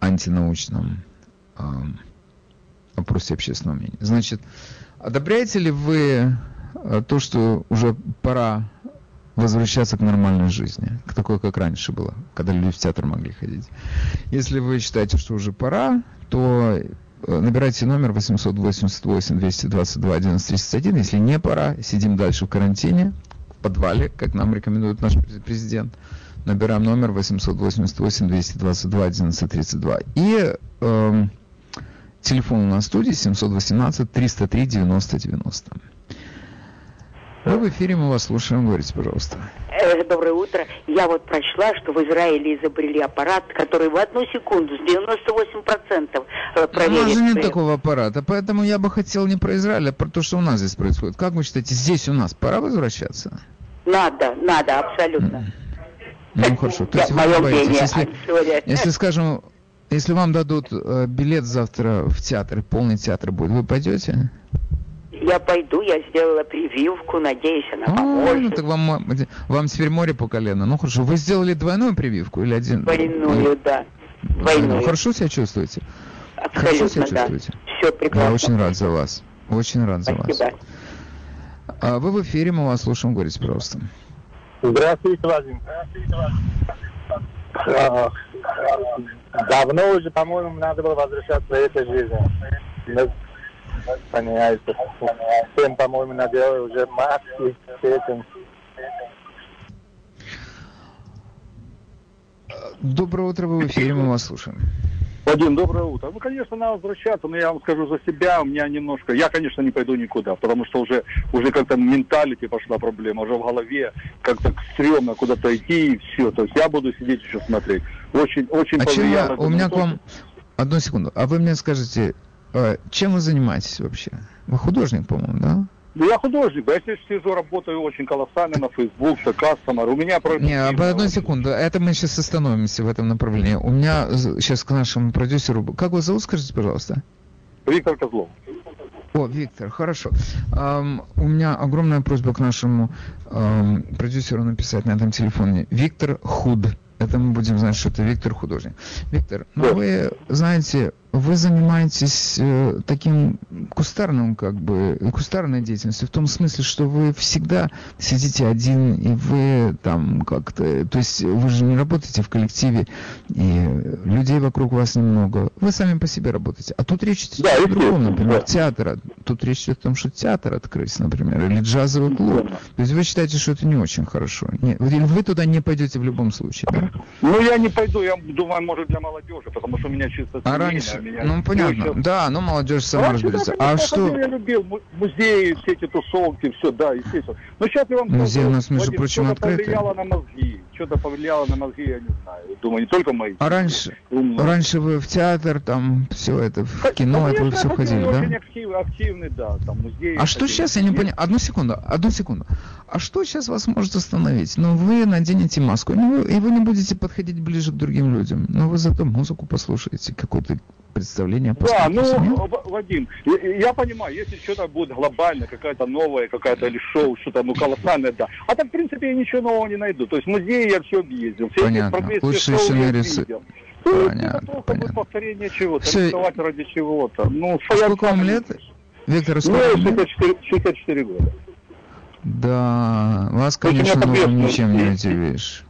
антинаучном э, опросе общественного мнения. Значит, одобряете ли вы э, то, что уже пора возвращаться к нормальной жизни, к такой, как раньше было, когда люди в театр могли ходить. Если вы считаете, что уже пора, то э, набирайте номер 888 222 1131. Если не пора, сидим дальше в карантине, в подвале, как нам рекомендует наш президент. Набираем номер 888 222 1132. И э, телефон на студии 718 303 90 90. Вы в эфире, мы вас слушаем. Говорите, пожалуйста.
Э, доброе утро. Я вот прочла, что в Израиле изобрели аппарат, который в одну секунду с 98%
э, проверит. У нас же нет такого аппарата, поэтому я бы хотел не про Израиль, а про то, что у нас здесь происходит. Как вы считаете, здесь у нас пора возвращаться?
Надо, надо, абсолютно.
Ну хорошо. То есть вы не боитесь, если, если, скажем, если вам дадут э, билет завтра в театр, полный театр будет, вы пойдете?
Я пойду, я сделала прививку, надеюсь, она а, поможет.
Ну, так вам, вам теперь море по колено. Ну хорошо, вы сделали двойную прививку или один?
Двойную, да. Двойную.
Ну, хорошо себя чувствуете?
Абсолютно, хорошо себя чувствуете? Да. Все прекрасно.
Я очень рад за вас. Очень рад за Спасибо. вас. А вы в эфире, мы вас слушаем, говорите, пожалуйста.
Здравствуйте, Вадим. А, давно уже, по-моему, надо было возвращаться в этой жизни. Понимаете, всем, по-моему, наделали уже маски с этим.
Доброе утро, вы в эфире, мы вас слушаем.
Вадим, доброе утро. Ну, конечно, надо возвращаться, но я вам скажу за себя, у меня немножко... Я, конечно, не пойду никуда, потому что уже, уже как-то в менталите пошла проблема, уже в голове как-то стрёмно куда-то идти и все. То есть я буду сидеть еще смотреть. Очень, очень
а чем я... У меня к вам... Одну секунду. А вы мне скажите, чем вы занимаетесь вообще? Вы художник, по-моему, да?
Ну, я художник, я здесь сижу, работаю очень колоссально на Facebook, с Customer. У меня...
Не, об одну секунду, это мы сейчас остановимся в этом направлении. У меня сейчас к нашему продюсеру... Как вас зовут, скажите, пожалуйста?
Виктор Козлов.
О, Виктор, хорошо. Um, у меня огромная просьба к нашему um, продюсеру написать на этом телефоне. Виктор Худ. Это мы будем знать, что это Виктор художник. Виктор, ну да. вы знаете, вы занимаетесь э, таким кустарным, как бы, кустарной деятельностью, в том смысле, что вы всегда сидите один, и вы там как-то, то есть вы же не работаете в коллективе, и людей вокруг вас немного, вы сами по себе работаете. А тут речь идет да, о другом, например, да. театр, тут речь идет о том, что театр открыть, например, или джазовый клуб. То есть вы считаете, что это не очень хорошо. Нет, вы туда не пойдете в любом случае, да?
Ну, я не пойду, я думаю, может, для молодежи, потому что у меня чисто...
А раньше, меня. Ну, понятно. Сейчас... Да, ну, молодежь сама а разберется. А что...
Я любил музеи, все эти тусовки, все, да, естественно. Но сейчас я вам
Музей у нас, между Вадим, прочим, открытый.
повлияло на мозги. Что-то повлияло на мозги, я не знаю. Думаю, не только мои.
А раньше, раньше вы в театр, там, все это, в кино,
конечно,
это вы все ходили,
да? очень актив, спортивный, да, там музей.
А что сейчас, я не понимаю, одну секунду, одну секунду. А что сейчас вас может остановить? Ну, вы наденете маску, ну, и вы не будете подходить ближе к другим людям. Но вы зато музыку послушаете, какое-то представление.
Да, ну, Вадим, я понимаю, если что-то будет глобально, какая-то новая, какая-то или шоу, что-то, ну, колоссальное, да. А так, в принципе, я ничего нового не найду. То есть музеи я все объездил. Все
Понятно. Лучшие сценарии...
Ну, понятно, понятно. повторение чего-то, Все... рисовать ради чего-то. Ну,
Сколько вам лет? Виктор,
сколько ну, 64, 64 года.
Да, вас, конечно, ничем не удивишь.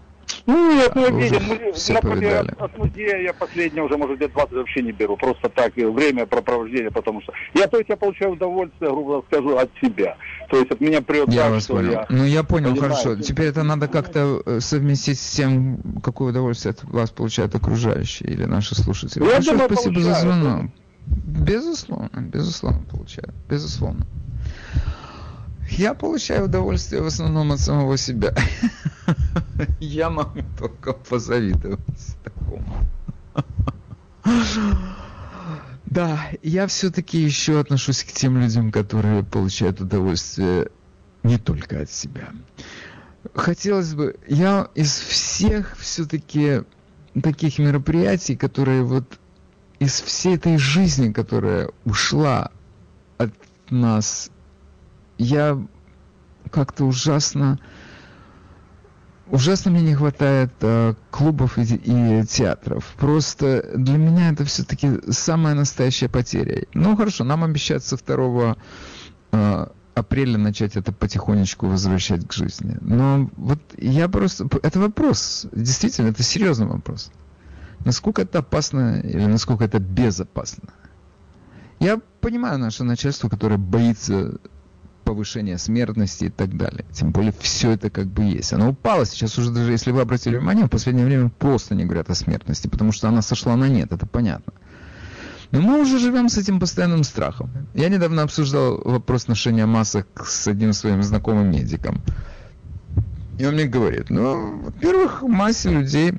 Ну, нет, ну, видим, мы, например, от музея я последнее уже, может, лет 20 вообще не беру. Просто так, время провождения, потому что я, то есть, я получаю удовольствие, грубо скажу, от себя. То есть, от меня прет
я
так,
вас
что
понял.
я...
Ну, я понял, понимаю, хорошо. Теперь это надо как-то э, совместить с тем, какое удовольствие от вас получают окружающие или наши слушатели. Я Большое думаю, спасибо получаю. за звонок. Безусловно, безусловно получаю. Безусловно. Я получаю удовольствие в основном от самого себя. Я могу только позавидовать такому. Да, я все-таки еще отношусь к тем людям, которые получают удовольствие не только от себя. Хотелось бы, я из всех все-таки таких мероприятий, которые вот из всей этой жизни, которая ушла от нас, я как-то ужасно ужасно мне не хватает э, клубов и, и театров. Просто для меня это все-таки самая настоящая потеря. Ну хорошо, нам обещают со 2 э, апреля начать это потихонечку возвращать к жизни. Но вот я просто... Это вопрос, действительно, это серьезный вопрос. Насколько это опасно или насколько это безопасно? Я понимаю наше начальство, которое боится повышения смертности и так далее. Тем более все это как бы есть. Оно упало сейчас уже даже, если вы обратили внимание, в последнее время просто не говорят о смертности, потому что она сошла на нет, это понятно. Но мы уже живем с этим постоянным страхом. Я недавно обсуждал вопрос ношения масок с одним своим знакомым медиком. И он мне говорит, ну, во-первых, массе людей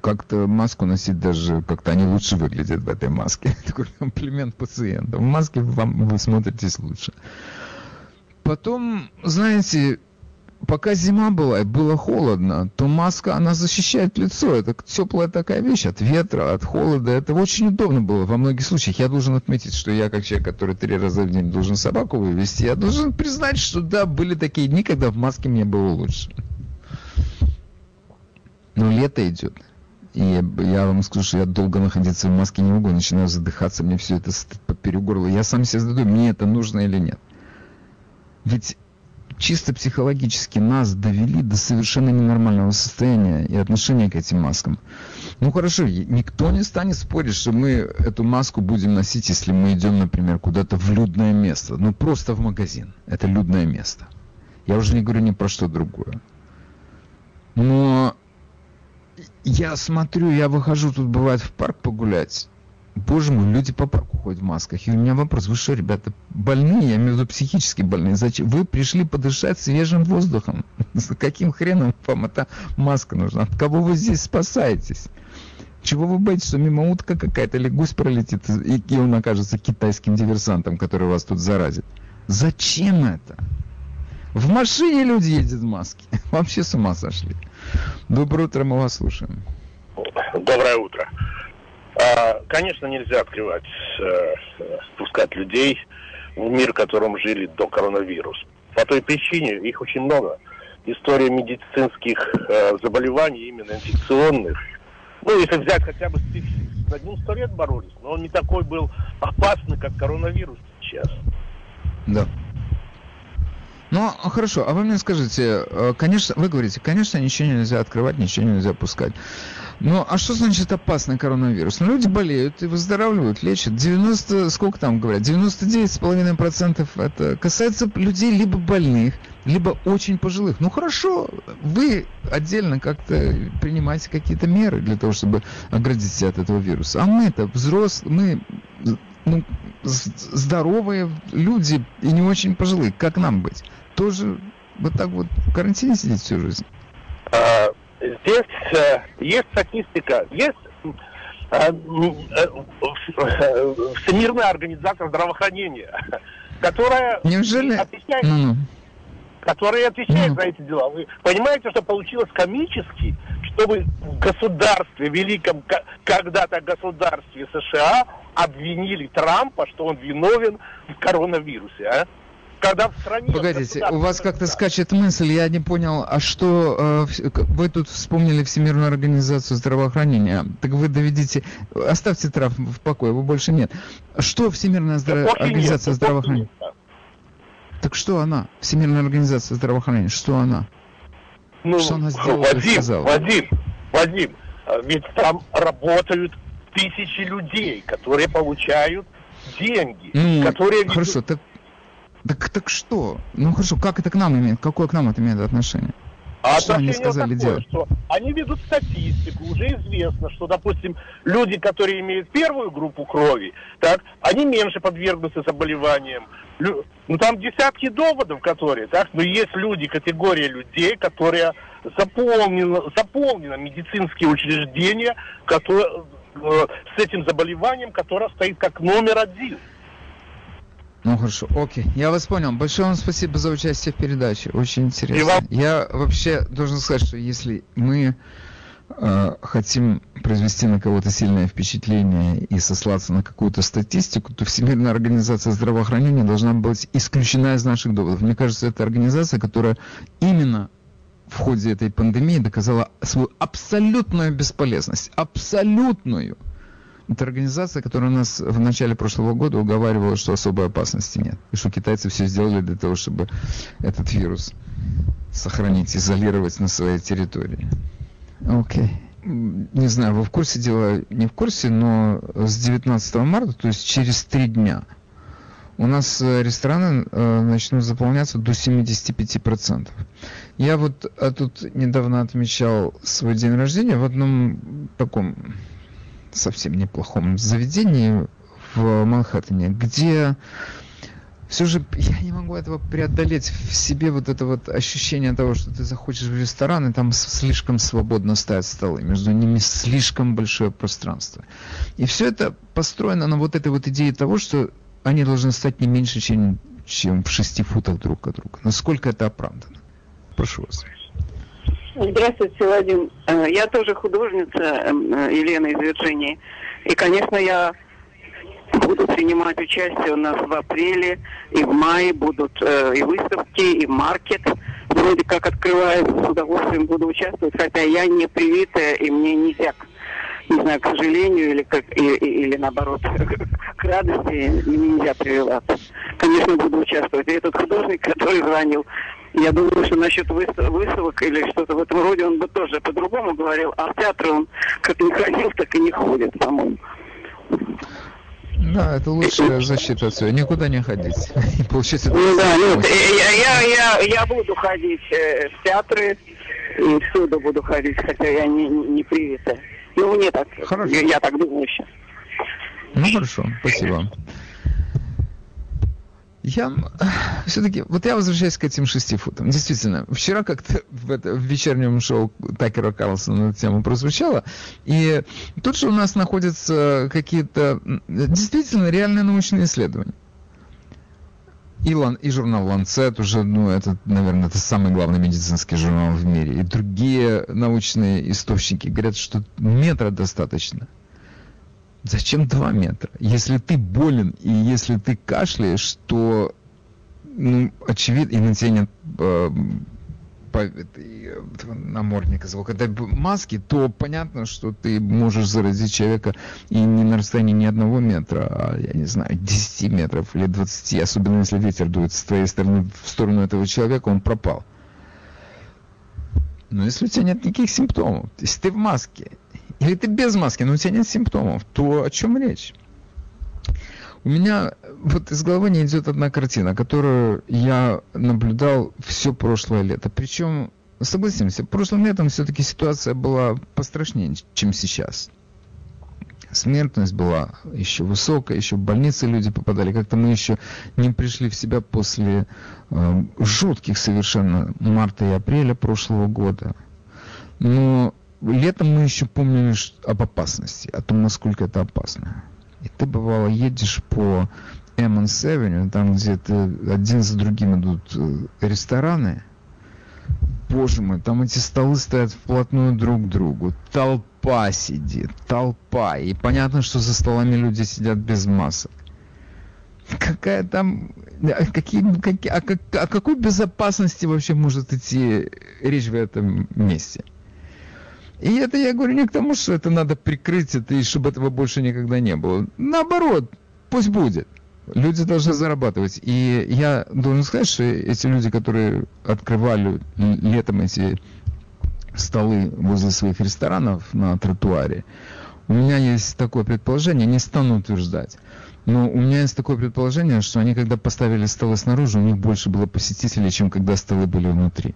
как-то маску носить даже как-то они лучше выглядят в этой маске. Такой комплимент пациентам. В маске вам вы смотритесь лучше. Потом, знаете, пока зима была и было холодно, то маска, она защищает лицо. Это теплая такая вещь от ветра, от холода. Это очень удобно было во многих случаях. Я должен отметить, что я, как человек, который три раза в день должен собаку вывести, я должен признать, что да, были такие дни, когда в маске мне было лучше. Но лето идет. И я вам скажу, что я долго находиться в маске не могу, начинаю задыхаться, мне все это поперек горла. Я сам себе задаю, мне это нужно или нет. Ведь чисто психологически нас довели до совершенно ненормального состояния и отношения к этим маскам. Ну хорошо, никто не станет спорить, что мы эту маску будем носить, если мы идем, например, куда-то в людное место. Ну просто в магазин. Это людное место. Я уже не говорю ни про что другое. Но я смотрю, я выхожу тут бывает в парк погулять. Боже мой, люди по парку ходят в масках. И у меня вопрос, вы что, ребята, больные, я имею в виду психически больные, зачем? Вы пришли подышать свежим воздухом. За каким хреном вам эта маска нужна? От кого вы здесь спасаетесь? Чего вы боитесь, что мимо утка какая-то или гусь пролетит, и, и он окажется китайским диверсантом, который вас тут заразит? Зачем это? В машине люди ездят в маске. Вообще с ума сошли. Доброе утро, мы вас слушаем.
Доброе утро. А, конечно, нельзя открывать, э, пускать людей в мир, в котором жили до коронавируса. По той причине их очень много. История медицинских э, заболеваний, именно инфекционных. Ну, если взять хотя бы сифилис. Над ним сто лет боролись, но он не такой был опасный, как коронавирус сейчас.
Да. Ну, хорошо, а вы мне скажите, э, конечно, вы говорите, конечно, ничего нельзя открывать, ничего нельзя пускать. Ну, а что значит опасный коронавирус? Ну, люди болеют и выздоравливают, лечат. 90, сколько там говорят, 99,5% это касается людей либо больных, либо очень пожилых. Ну, хорошо, вы отдельно как-то принимаете какие-то меры для того, чтобы оградить себя от этого вируса. А мы-то взрослые, мы ну, здоровые люди и не очень пожилые. Как нам быть? тоже вот так вот в карантине сидеть всю жизнь?
А, здесь э, есть статистика, есть э, Всемирная организация здравоохранения, которая
Неужели...
отвечает, ну, которая отвечает за эти дела. Вы понимаете, что получилось комически, чтобы в государстве, великом когда-то государстве США обвинили Трампа, что он виновен в коронавирусе, а?
когда в стране... Погодите, у вас как-то скачет мысль, я не понял, а что э, вы тут вспомнили Всемирную организацию здравоохранения, так вы доведите, оставьте трав в покое, его больше нет. Что Всемирная здра... организация нет, здравоохранения? Так что она, Всемирная организация здравоохранения, что она?
Ну, что она сделала Вадим, Вадим, Вадим, э, ведь там работают тысячи людей, которые получают деньги,
ну, которые... Хорошо, так так, так что? Ну хорошо, как это к нам имеет? Какое к нам это имеет отношение?
А что они сказали такое, делать? Что они ведут статистику, уже известно, что, допустим, люди, которые имеют первую группу крови, так, они меньше подвергнутся заболеваниям. Ну там десятки доводов, которые, так, но есть люди, категория людей, которые заполнено, заполнено медицинские учреждения, которые, э, с этим заболеванием, которое стоит как номер один.
Ну хорошо, окей. Я вас понял. Большое вам спасибо за участие в передаче. Очень интересно. Вам... Я вообще должен сказать, что если мы э, хотим произвести на кого-то сильное впечатление и сослаться на какую-то статистику, то Всемирная организация здравоохранения должна быть исключена из наших доводов. Мне кажется, это организация, которая именно в ходе этой пандемии доказала свою абсолютную бесполезность. Абсолютную. Это организация, которая нас в начале прошлого года уговаривала, что особой опасности нет. И что китайцы все сделали для того, чтобы этот вирус сохранить, изолировать на своей территории. Окей. Не знаю, вы в курсе дела, не в курсе, но с 19 марта, то есть через три дня, у нас э, рестораны э, начнут заполняться до 75%. Я вот а тут недавно отмечал свой день рождения в одном таком совсем неплохом заведении в Манхэттене, где все же я не могу этого преодолеть в себе вот это вот ощущение того, что ты заходишь в ресторан, и там слишком свободно стоят столы, между ними слишком большое пространство. И все это построено на вот этой вот идее того, что они должны стать не меньше, чем, чем в шести футах друг от друга. Насколько это оправдано? Прошу вас.
Здравствуйте, Владимир. Э, я тоже художница эм, э, Елена из Вирджинии. И, конечно, я буду принимать участие у нас в апреле и в мае будут э, и выставки, и маркет. Вроде как открывается, с удовольствием буду участвовать, хотя я не привитая, и мне нельзя, не знаю, к сожалению, или, как, или, или наоборот, к радости нельзя прививаться. Конечно, буду участвовать. И этот художник, который звонил, я думаю, что насчет выставок или что-то в этом роде он бы тоже по-другому говорил, а в театр он как не ходил, так и не ходит, по-моему.
Да, это лучшая защита от всего. Никуда не ходить.
Получается, ну да, нет, я, я, я, я буду ходить э, в театры и всюду буду ходить, хотя я не, не привитая. Ну, мне так, хорошо. Я, я так думаю сейчас.
Ну, хорошо, спасибо. Я все-таки, вот я возвращаюсь к этим шести футам. Действительно, вчера как-то в, это, в вечернем шоу Такера Карлсона на эту тему прозвучало, и тут же у нас находятся какие-то действительно реальные научные исследования. И, лан, и журнал Lancet уже, ну, это, наверное, это самый главный медицинский журнал в мире. И другие научные источники говорят, что метра достаточно. Зачем 2 метра? Если ты болен и если ты кашляешь, то ну, очевидно, и на тебе нет э, намордника звука, когда маски, то понятно, что ты можешь заразить человека и не на расстоянии ни одного метра, а, я не знаю, 10 метров или 20, особенно если ветер дует с твоей стороны в сторону этого человека, он пропал. Но если у тебя нет никаких симптомов, если ты в маске, или ты без маски, но у тебя нет симптомов, то о чем речь? У меня вот из головы не идет одна картина, которую я наблюдал все прошлое лето. Причем, согласимся, прошлым летом все-таки ситуация была пострашнее, чем сейчас. Смертность была еще высокая, еще в больницы люди попадали. Как-то мы еще не пришли в себя после э, жутких совершенно марта и апреля прошлого года. Но летом мы еще помнили об опасности, о том, насколько это опасно. И ты, бывало, едешь по Эммонс Авеню, там, где ты один за другим идут э, рестораны, боже мой, там эти столы стоят вплотную друг к другу, толпа сидит, толпа, и понятно, что за столами люди сидят без масок. Какая там, какие, какие, о, как, о какой безопасности вообще может идти речь в этом месте? И это я говорю не к тому, что это надо прикрыть это и чтобы этого больше никогда не было. Наоборот, пусть будет. Люди должны зарабатывать. И я должен сказать, что эти люди, которые открывали летом эти столы возле своих ресторанов на тротуаре, у меня есть такое предположение, не стану утверждать. Но у меня есть такое предположение, что они, когда поставили столы снаружи, у них больше было посетителей, чем когда столы были внутри.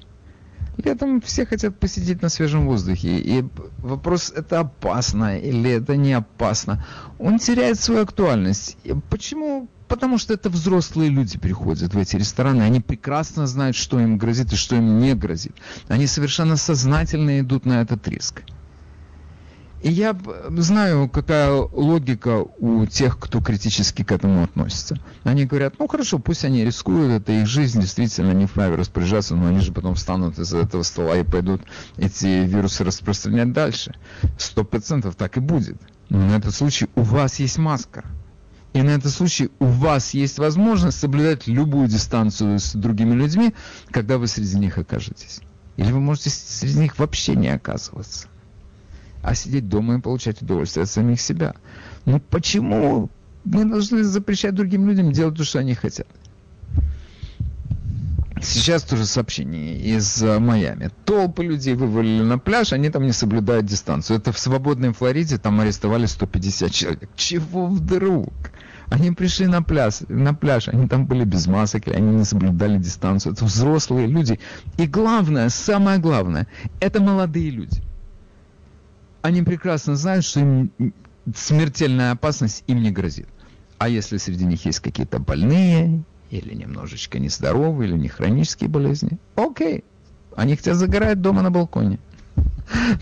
Летом все хотят посидеть на свежем воздухе. И вопрос, это опасно или это не опасно, он теряет свою актуальность. Почему? Потому что это взрослые люди приходят в эти рестораны. Они прекрасно знают, что им грозит и что им не грозит. Они совершенно сознательно идут на этот риск. И я знаю, какая логика у тех, кто критически к этому относится. Они говорят, ну хорошо, пусть они рискуют, это их жизнь, действительно, они вправе распоряжаться, но они же потом встанут из этого стола и пойдут эти вирусы распространять дальше. Сто процентов так и будет. Но на этот случай у вас есть маска. И на этот случай у вас есть возможность соблюдать любую дистанцию с другими людьми, когда вы среди них окажетесь. Или вы можете среди них вообще не оказываться а сидеть дома и получать удовольствие от самих себя. Ну почему мы должны запрещать другим людям делать то, что они хотят? Сейчас тоже сообщение из э, Майами. Толпы людей вывалили на пляж, они там не соблюдают дистанцию. Это в свободной Флориде, там арестовали 150 человек. Чего вдруг? Они пришли на пляж, на пляж, они там были без масок, они не соблюдали дистанцию. Это взрослые люди. И главное, самое главное, это молодые люди они прекрасно знают, что им смертельная опасность им не грозит. А если среди них есть какие-то больные, или немножечко нездоровые, или не хронические болезни, окей, они хотят загорать дома на балконе.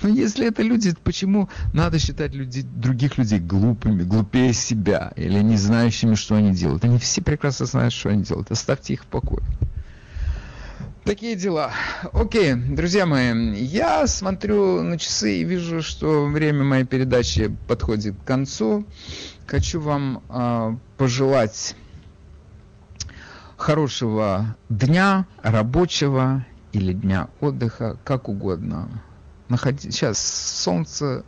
Но если это люди, почему надо считать людей, других людей глупыми, глупее себя, или не знающими, что они делают? Они все прекрасно знают, что они делают. Оставьте их в покое. Такие дела. Окей, друзья мои, я смотрю на часы и вижу, что время моей передачи подходит к концу. Хочу вам э, пожелать хорошего дня, рабочего или дня отдыха, как угодно. Находи... Сейчас солнце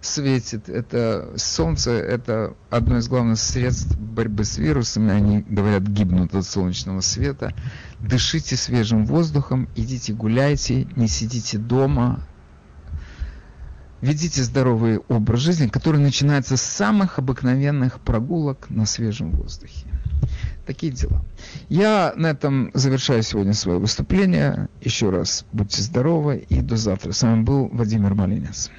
светит. Это солнце это одно из главных средств борьбы с вирусами. Они, говорят, гибнут от солнечного света. Дышите свежим воздухом, идите гуляйте, не сидите дома. Ведите здоровый образ жизни, который начинается с самых обыкновенных прогулок на свежем воздухе. Такие дела. Я на этом завершаю сегодня свое выступление. Еще раз будьте здоровы и до завтра. С вами был Владимир Малинец.